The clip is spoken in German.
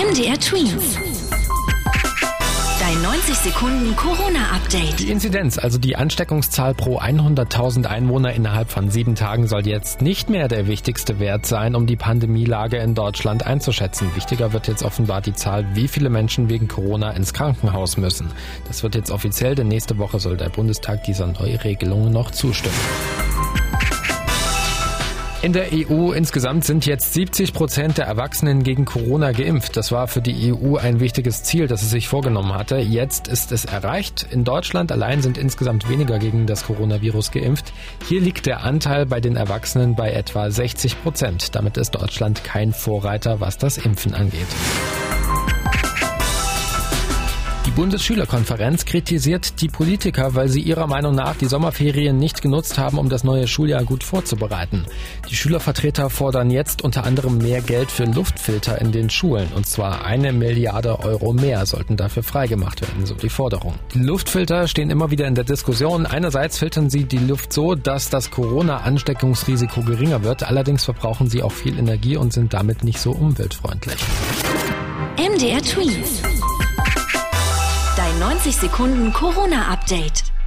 MDR Twins. Dein 90 Sekunden Corona-Update. Die Inzidenz, also die Ansteckungszahl pro 100.000 Einwohner innerhalb von sieben Tagen, soll jetzt nicht mehr der wichtigste Wert sein, um die Pandemielage in Deutschland einzuschätzen. Wichtiger wird jetzt offenbar die Zahl, wie viele Menschen wegen Corona ins Krankenhaus müssen. Das wird jetzt offiziell, denn nächste Woche soll der Bundestag dieser Neuregelung noch zustimmen. In der EU insgesamt sind jetzt 70 Prozent der Erwachsenen gegen Corona geimpft. Das war für die EU ein wichtiges Ziel, das es sich vorgenommen hatte. Jetzt ist es erreicht. In Deutschland allein sind insgesamt weniger gegen das Coronavirus geimpft. Hier liegt der Anteil bei den Erwachsenen bei etwa 60 Prozent. Damit ist Deutschland kein Vorreiter, was das Impfen angeht. Bundesschülerkonferenz kritisiert die Politiker, weil sie ihrer Meinung nach die Sommerferien nicht genutzt haben, um das neue Schuljahr gut vorzubereiten. Die Schülervertreter fordern jetzt unter anderem mehr Geld für Luftfilter in den Schulen. Und zwar eine Milliarde Euro mehr sollten dafür freigemacht werden, so die Forderung. Luftfilter stehen immer wieder in der Diskussion. Einerseits filtern sie die Luft so, dass das Corona-Ansteckungsrisiko geringer wird. Allerdings verbrauchen sie auch viel Energie und sind damit nicht so umweltfreundlich. MDR Tweets. 20 Sekunden Corona-Update.